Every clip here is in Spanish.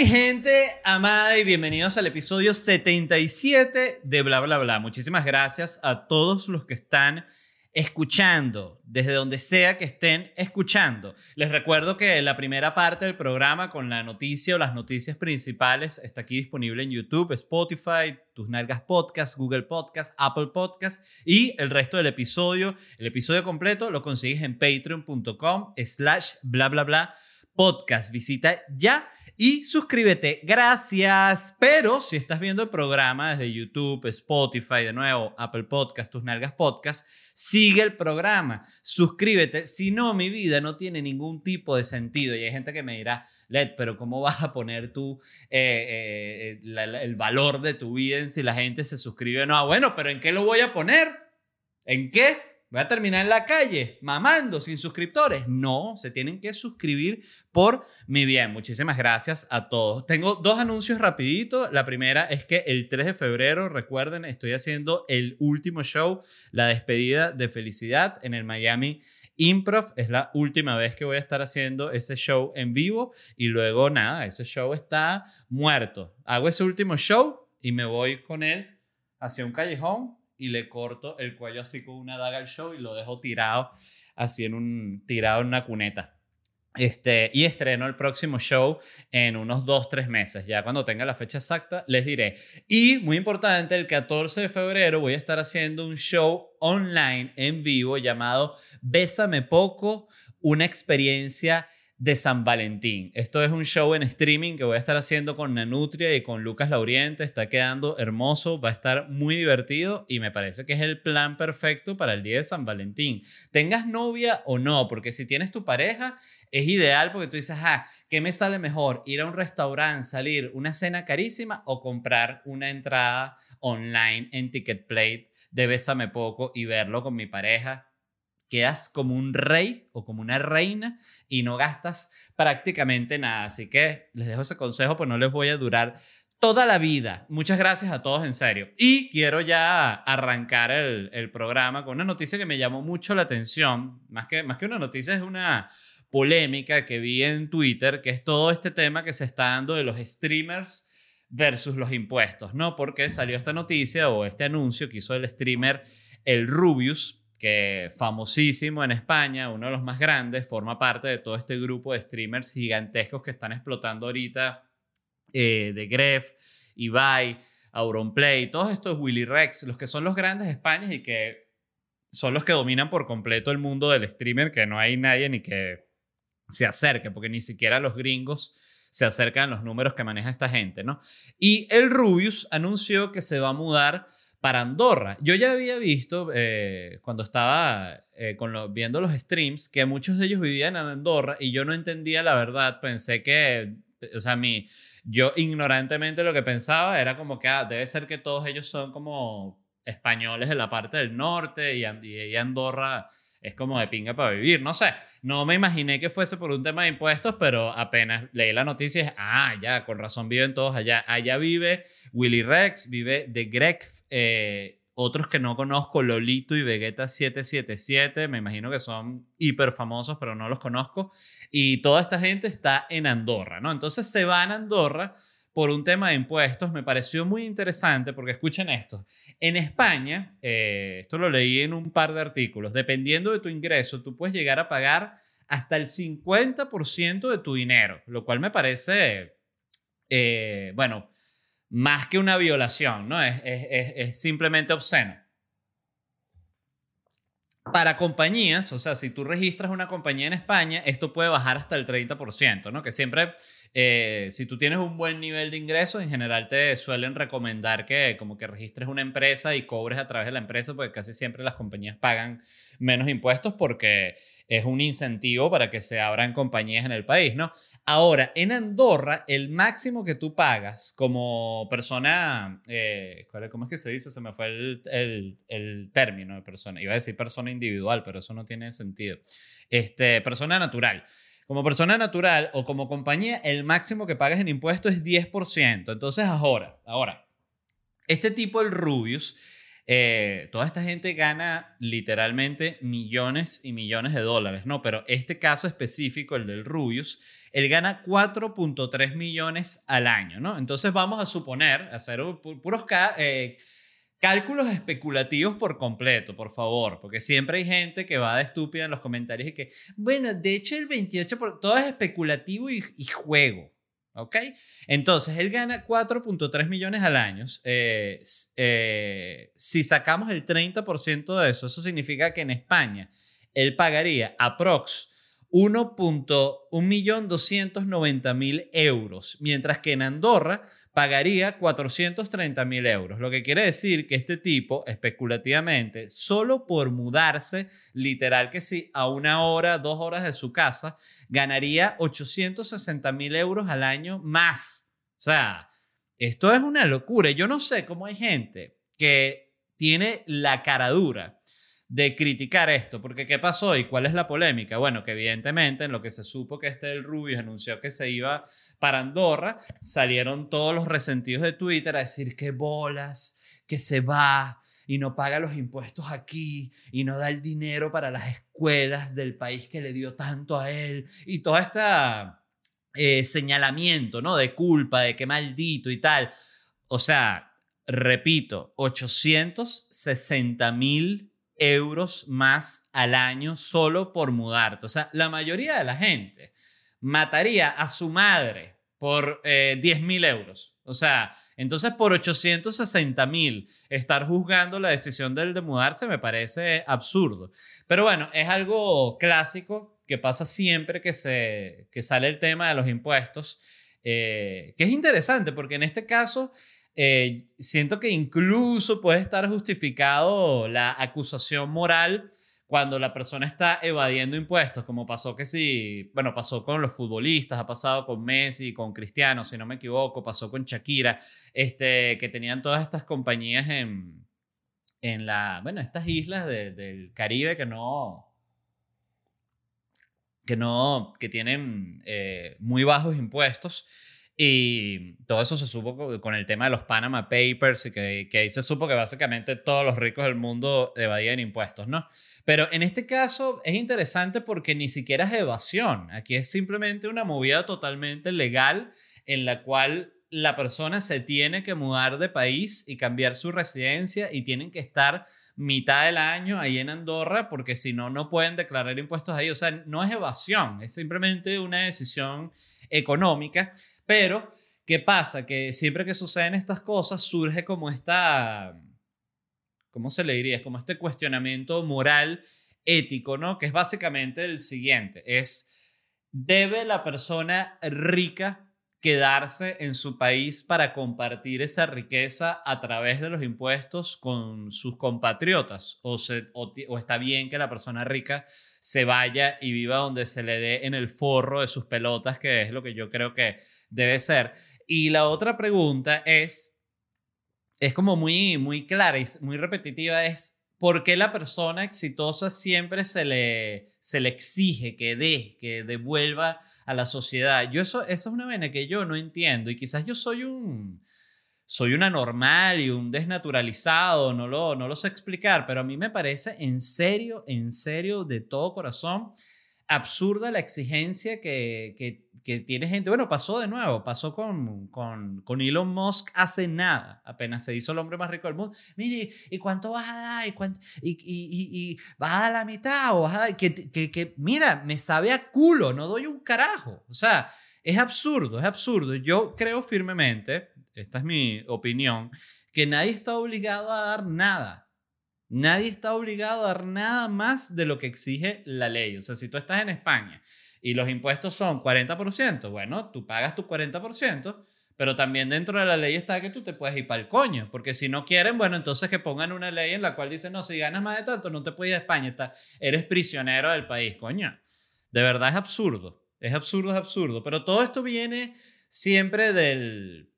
mi gente amada y bienvenidos al episodio 77 de Bla Bla Bla. Muchísimas gracias a todos los que están escuchando, desde donde sea que estén escuchando. Les recuerdo que la primera parte del programa con la noticia o las noticias principales está aquí disponible en YouTube, Spotify, Tus Nalgas Podcast, Google Podcast, Apple Podcast y el resto del episodio, el episodio completo lo consigues en patreon.com slash bla bla bla podcast. Visita ya y suscríbete. Gracias. Pero si estás viendo el programa desde YouTube, Spotify, de nuevo, Apple Podcast, Tus Nalgas Podcast, sigue el programa. Suscríbete. Si no, mi vida no tiene ningún tipo de sentido. Y hay gente que me dirá, Led, pero ¿cómo vas a poner tú eh, eh, el valor de tu vida en si la gente se suscribe o no? Ah, bueno, pero ¿en qué lo voy a poner? ¿En qué? Voy a terminar en la calle mamando sin suscriptores. No, se tienen que suscribir por mi bien. Muchísimas gracias a todos. Tengo dos anuncios rapiditos. La primera es que el 3 de febrero, recuerden, estoy haciendo el último show, la despedida de felicidad en el Miami Improv. Es la última vez que voy a estar haciendo ese show en vivo y luego nada, ese show está muerto. Hago ese último show y me voy con él hacia un callejón y le corto el cuello así con una daga al show y lo dejo tirado así en un tirado en una cuneta. Este, y estreno el próximo show en unos dos, tres meses. Ya cuando tenga la fecha exacta, les diré. Y muy importante, el 14 de febrero voy a estar haciendo un show online en vivo llamado Bésame Poco, una experiencia de San Valentín. Esto es un show en streaming que voy a estar haciendo con Nanutria y con Lucas Lauriente. Está quedando hermoso, va a estar muy divertido y me parece que es el plan perfecto para el día de San Valentín. Tengas novia o no, porque si tienes tu pareja, es ideal porque tú dices, ah, ¿qué me sale mejor? Ir a un restaurante, salir, una cena carísima o comprar una entrada online en Ticketplate de Bésame Poco y verlo con mi pareja quedas como un rey o como una reina y no gastas prácticamente nada. Así que les dejo ese consejo, pues no les voy a durar toda la vida. Muchas gracias a todos en serio. Y quiero ya arrancar el, programa con una noticia que me llamó mucho la atención. Más que, más que una noticia, es una polémica que vi en Twitter, que es todo este tema que se está dando de los streamers versus los impuestos, ¿no? Porque salió esta noticia o este anuncio que hizo el streamer el Rubius, que famosísimo en España, uno de los más grandes, forma parte de todo este grupo de streamers gigantescos que están explotando ahorita, eh, de Gref, Ibai, Auronplay, todos estos Willy Rex, los que son los grandes de España y que son los que dominan por completo el mundo del streamer, que no hay nadie ni que se acerque, porque ni siquiera los gringos se acercan a los números que maneja esta gente, ¿no? Y el Rubius anunció que se va a mudar para Andorra. Yo ya había visto eh, cuando estaba eh, con viendo los streams que muchos de ellos vivían en Andorra y yo no entendía la verdad. Pensé que, o sea, mi, yo ignorantemente lo que pensaba era como que ah, debe ser que todos ellos son como españoles de la parte del norte y, y Andorra es como de pinga para vivir. No sé, no me imaginé que fuese por un tema de impuestos, pero apenas leí la noticia, ah, ya, con razón viven todos allá. Allá vive Willy Rex, vive The Greg eh, otros que no conozco, Lolito y Vegeta 777, me imagino que son hiper famosos, pero no los conozco. Y toda esta gente está en Andorra, ¿no? Entonces se van a Andorra por un tema de impuestos. Me pareció muy interesante porque escuchen esto. En España, eh, esto lo leí en un par de artículos, dependiendo de tu ingreso, tú puedes llegar a pagar hasta el 50% de tu dinero, lo cual me parece, eh, bueno, más que una violación, ¿no? Es, simplemente obsceno. Para compañías, o sea, si tú registras una compañía en España, esto puede bajar hasta el 30%, ¿no? Que siempre, eh, si tú tienes un buen nivel de ingresos, en general te suelen recomendar que como que registres una empresa y cobres a través de la empresa, porque casi siempre las compañías pagan menos impuestos porque es un incentivo para que se abran compañías en el país, ¿no? Ahora, en Andorra, el máximo que tú pagas como persona, eh, ¿cómo es que se dice? Se me fue el, el, término de persona. Iba a decir persona individual, pero eso no tiene sentido. Este, persona natural. Como persona natural o como compañía, el máximo que pagas en impuestos es 10%. Entonces, ahora, ahora, este tipo, el Rubius, eh, toda esta gente gana literalmente millones y millones de dólares, ¿no? Pero este caso específico, el del Rubius, él gana 4.3 millones al año, ¿no? Entonces vamos a suponer, hacer puros eh, cálculos especulativos por completo, por favor, porque siempre hay gente que va de estúpida en los comentarios y que, bueno, de hecho el 28%, por, todo es especulativo y, juego. ¿Ok? Entonces, él gana 4.3 millones al año. Eh, eh, si sacamos el 30% de eso, eso significa que en España él pagaría aprox 1.290.000 euros, mientras que en Andorra pagaría 430.000 euros, lo que quiere decir que este tipo, especulativamente, solo por mudarse, literal que sí, a una hora, dos horas de su casa, ganaría 860.000 euros al año más. O sea, esto es una locura. Yo no sé cómo hay gente que tiene la cara dura de criticar esto, porque ¿qué pasó y cuál es la polémica? Bueno, que evidentemente en lo que se supo que este del Rubio anunció que se iba para Andorra, salieron todos los resentidos de Twitter a decir que bolas, que se va y no paga los impuestos aquí y no da el dinero para las escuelas del país que le dio tanto a él y todo este señalamiento, ¿no? De culpa, de que maldito y tal. O sea, repito, 860 mil euros más al año solo por mudarte. O sea, la mayoría de la gente mataría a su madre por eh, 10 mil euros. O sea, entonces por 860 mil estar juzgando la decisión del de mudarse me parece absurdo. Pero bueno, es algo clásico que pasa siempre que, se, que sale el tema de los impuestos, eh, que es interesante porque en este caso eh, siento que incluso puede estar justificado la acusación moral cuando la persona está evadiendo impuestos, como pasó que sí, bueno, pasó con los futbolistas, ha pasado con Messi, con Cristiano, si no me equivoco, pasó con Shakira, este, que tenían todas estas compañías en, en la, bueno, estas islas del Caribe que no, que no, que tienen eh, muy bajos impuestos y todo eso se supo con el tema de los Panama Papers y que, que, ahí se supo que básicamente todos los ricos del mundo evadían impuestos, ¿no? Pero en este caso es interesante porque ni siquiera es evasión. Aquí es simplemente una movida totalmente legal en la cual la persona se tiene que mudar de país y cambiar su residencia y tienen que estar mitad del año ahí en Andorra porque si no, no pueden declarar impuestos ahí. O sea, no es evasión, es simplemente una decisión económica. Pero, ¿qué pasa? Que siempre que suceden estas cosas surge como esta, ¿cómo se le diría? Es como este cuestionamiento moral, ético, ¿no? Que es básicamente el siguiente, es, ¿debe la persona rica quedarse en su país para compartir esa riqueza a través de los impuestos con sus compatriotas? ¿O, o, está bien que la persona rica se vaya y viva donde se le dé en el forro de sus pelotas, que es lo que yo creo que debe ser? Y la otra pregunta es, es como muy, muy clara y muy repetitiva, es ¿Por qué la persona exitosa siempre se le, se le exige que dé, que devuelva a la sociedad? Yo eso, eso es una vena que yo no entiendo y quizás yo soy un, soy una normal y un desnaturalizado, no lo, no lo sé explicar, pero a mí me parece en serio, en serio, de todo corazón, absurda la exigencia que, que que tiene gente, bueno, pasó de nuevo, pasó con, con, con, Elon Musk hace nada, apenas se hizo el hombre más rico del mundo. Mire, ¿y cuánto vas a dar? ¿Y, cuánto, y, y, y, vas a dar la mitad? ¿O vas a dar? Que, que, que, mira, me sabe a culo, no doy un carajo. O sea, es absurdo, es absurdo. Yo creo firmemente, esta es mi opinión, que nadie está obligado a dar nada. Nadie está obligado a dar nada más de lo que exige la ley. O sea, si tú estás en España y los impuestos son 40%, bueno, tú pagas tu 40%, pero también dentro de la ley está que tú te puedes ir para el coño, porque si no quieren, bueno, entonces que pongan una ley en la cual dice, no, si ganas más de tanto, no te puedes ir a España, está, eres prisionero del país, coño. De verdad es absurdo, es absurdo, es absurdo, pero todo esto viene siempre del,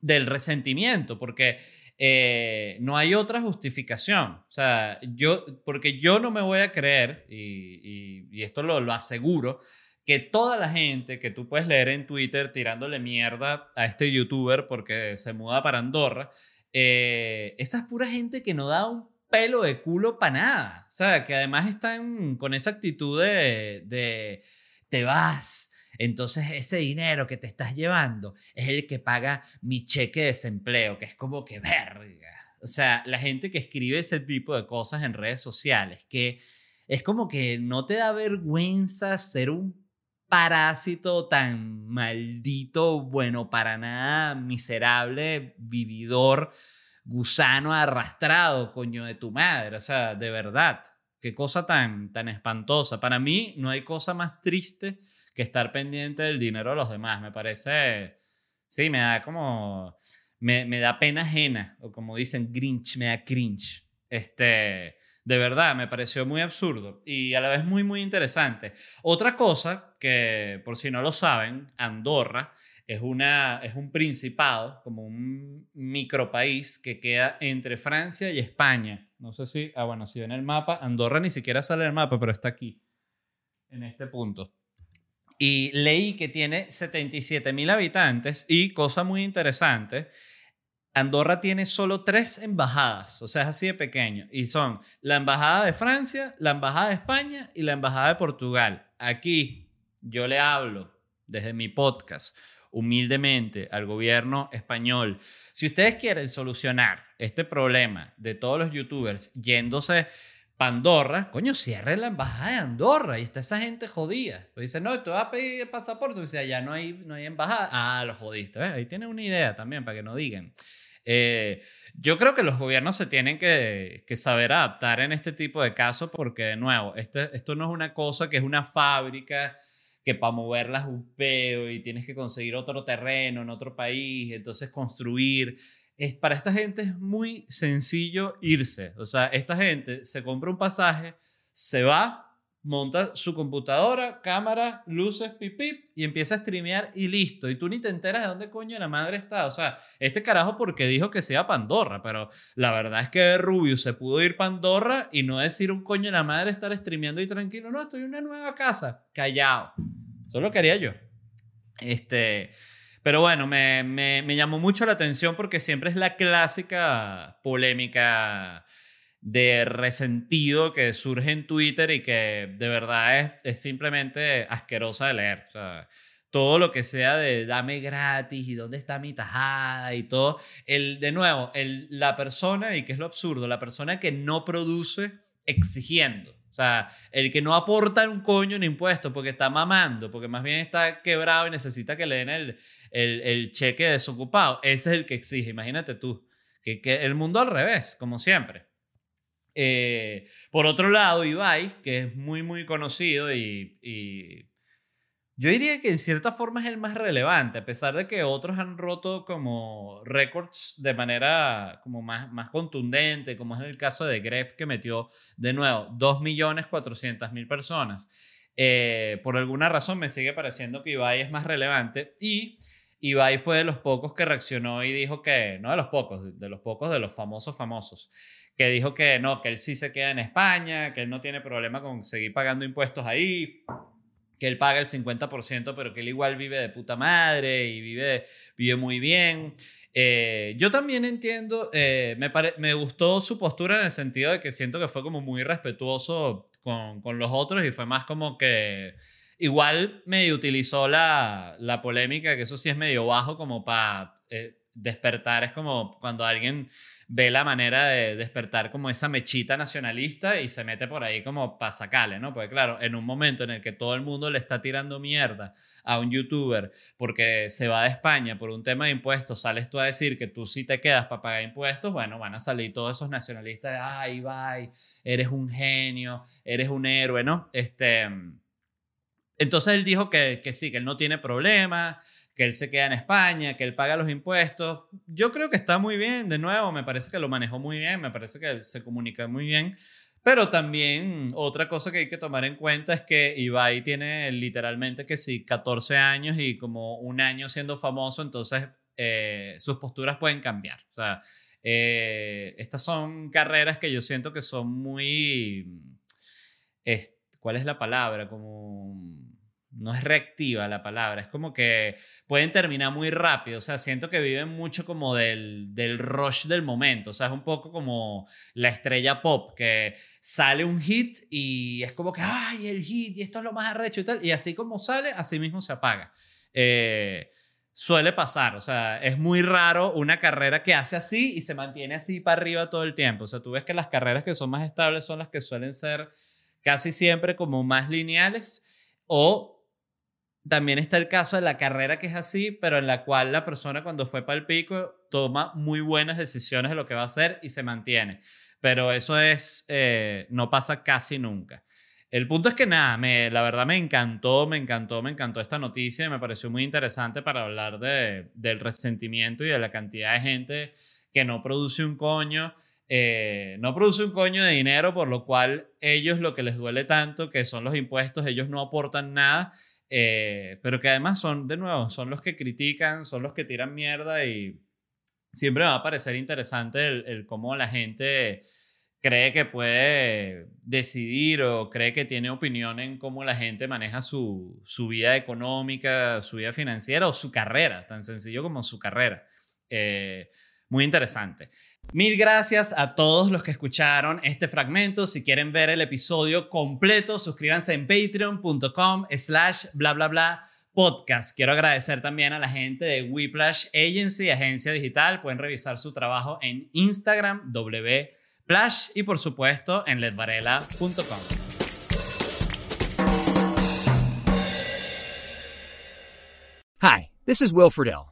del resentimiento, porque eh, no hay otra justificación. O sea, yo, porque yo no me voy a creer, y, esto lo, lo, aseguro, que toda la gente que tú puedes leer en Twitter tirándole mierda a este youtuber porque se muda para Andorra, eh, esa es pura gente que no da un pelo de culo para nada. O sea, que además están con esa actitud de, de te vas. Entonces ese dinero que te estás llevando es el que paga mi cheque de desempleo, que es como que verga. O sea, la gente que escribe ese tipo de cosas en redes sociales, que es como que no te da vergüenza ser un parásito tan maldito, bueno, para nada, miserable, vividor, gusano arrastrado, coño de tu madre. O sea, de verdad, qué cosa tan, tan espantosa. Para mí no hay cosa más triste que estar pendiente del dinero de los demás. Me parece, sí, me da como, me, me da pena ajena, o como dicen, grinch, me da cringe. Este, de verdad, me pareció muy absurdo y a la vez muy, muy interesante. Otra cosa que, por si no lo saben, Andorra es, una, es un principado, como un micropaís que queda entre Francia y España. No sé si, ah, bueno, si ven el mapa, Andorra ni siquiera sale en el mapa, pero está aquí, en este punto. Y leí que tiene 77 mil habitantes y, cosa muy interesante, Andorra tiene solo tres embajadas, o sea, es así de pequeño. Y son la Embajada de Francia, la Embajada de España y la Embajada de Portugal. Aquí yo le hablo desde mi podcast humildemente al gobierno español. Si ustedes quieren solucionar este problema de todos los youtubers yéndose Andorra, coño, cierre la embajada de Andorra y está esa gente jodida. Pues dice, no, tú vas a pedir pasaporte. Dice, ya no hay, no hay embajada. Ah, los jodiste. Ahí tienen una idea también para que no digan. Eh, yo creo que los gobiernos se tienen que, saber adaptar en este tipo de casos porque, de nuevo, este, esto no es una cosa que es una fábrica que para moverla un peo y tienes que conseguir otro terreno en otro país, entonces construir. Es, para esta gente es muy sencillo irse. O sea, esta gente se compra un pasaje, se va, monta su computadora, cámara, luces, pip, pip, y empieza a streamear y listo. Y tú ni te enteras de dónde coño la madre está. O sea, este carajo porque dijo que sea Pandorra, pero la verdad es que Rubio se pudo ir Pandorra y no decir un coño la madre estar streameando y tranquilo. No, estoy en una nueva casa. Callado. Solo quería yo. Este. Pero bueno, me, me, me llamó mucho la atención porque siempre es la clásica polémica de resentido que surge en Twitter y que de verdad es, es simplemente asquerosa de leer. O sea, todo lo que sea de dame gratis y dónde está mi tajada y todo. El, de nuevo, el, la persona, y que es lo absurdo, la persona que no produce exigiendo. O sea, el que no aporta un coño en impuestos porque está mamando, porque más bien está quebrado y necesita que le den el, el, cheque desocupado, ese es el que exige. Imagínate tú, que, que el mundo al revés, como siempre. Eh, por otro lado, Ibai, que es muy, muy conocido y, yo diría que en cierta forma es el más relevante, a pesar de que otros han roto como récords de manera como más, más contundente, como es el caso de Gref, que metió de nuevo 2.400.000 personas. Eh, por alguna razón me sigue pareciendo que Ibai es más relevante y Ibai fue de los pocos que reaccionó y dijo que, no de los pocos, de los pocos de los famosos famosos, que dijo que no, que él sí se queda en España, que él no tiene problema con seguir pagando impuestos ahí, que él paga el 50%, pero que él igual vive de puta madre y vive, vive muy bien. Eh, yo también entiendo, eh, me, me gustó su postura en el sentido de que siento que fue como muy respetuoso con, con los otros y fue más como que igual medio utilizó la, la polémica, que eso sí es medio bajo como para... Eh, despertar es como cuando alguien ve la manera de despertar como esa mechita nacionalista y se mete por ahí como para ¿no? Porque claro, en un momento en el que todo el mundo le está tirando mierda a un youtuber porque se va de España por un tema de impuestos, sales tú a decir que tú sí te quedas para pagar impuestos, bueno, van a salir todos esos nacionalistas de, ay, bye, eres un genio, eres un héroe, ¿no? Este, entonces él dijo que, que sí, que él no tiene problema que él se queda en España, que él paga los impuestos. Yo creo que está muy bien, de nuevo, me parece que lo manejó muy bien, me parece que se comunica muy bien. Pero también otra cosa que hay que tomar en cuenta es que Ibai tiene literalmente que sí, 14 años y como un año siendo famoso, entonces eh, sus posturas pueden cambiar. O sea, eh, estas son carreras que yo siento que son muy... ¿Cuál es la palabra? Como no es reactiva la palabra, es como que pueden terminar muy rápido, o sea, siento que viven mucho como del, del rush del momento, o sea, es un poco como la estrella pop, que sale un hit y es como que, ay, el hit, y esto es lo más arrecho y tal, y así como sale, así mismo se apaga. Eh, suele pasar, o sea, es muy raro una carrera que hace así y se mantiene así para arriba todo el tiempo, o sea, tú ves que las carreras que son más estables son las que suelen ser casi siempre como más lineales o también está el caso de la carrera que es así, pero en la cual la persona cuando fue para el pico toma muy buenas decisiones de lo que va a hacer y se mantiene. Pero eso es, eh, no pasa casi nunca. El punto es que nada, me, la verdad me encantó, me encantó, me encantó esta noticia y me pareció muy interesante para hablar de, del resentimiento y de la cantidad de gente que no produce un coño, eh, no produce un coño de dinero, por lo cual ellos lo que les duele tanto, que son los impuestos, ellos no aportan nada eh, pero que además son, de nuevo, son los que critican, son los que tiran mierda y siempre me va a parecer interesante el, cómo la gente cree que puede decidir o cree que tiene opinión en cómo la gente maneja su, su vida económica, su vida financiera o su carrera, tan sencillo como su carrera. Eh, muy interesante. Mil gracias a todos los que escucharon este fragmento. Si quieren ver el episodio completo, suscríbanse en patreon.com slash bla bla bla podcast. Quiero agradecer también a la gente de Whiplash Agency, agencia digital. Pueden revisar su trabajo en Instagram, wplash y por supuesto en ledvarela.com. Hi, this is Will Friedle.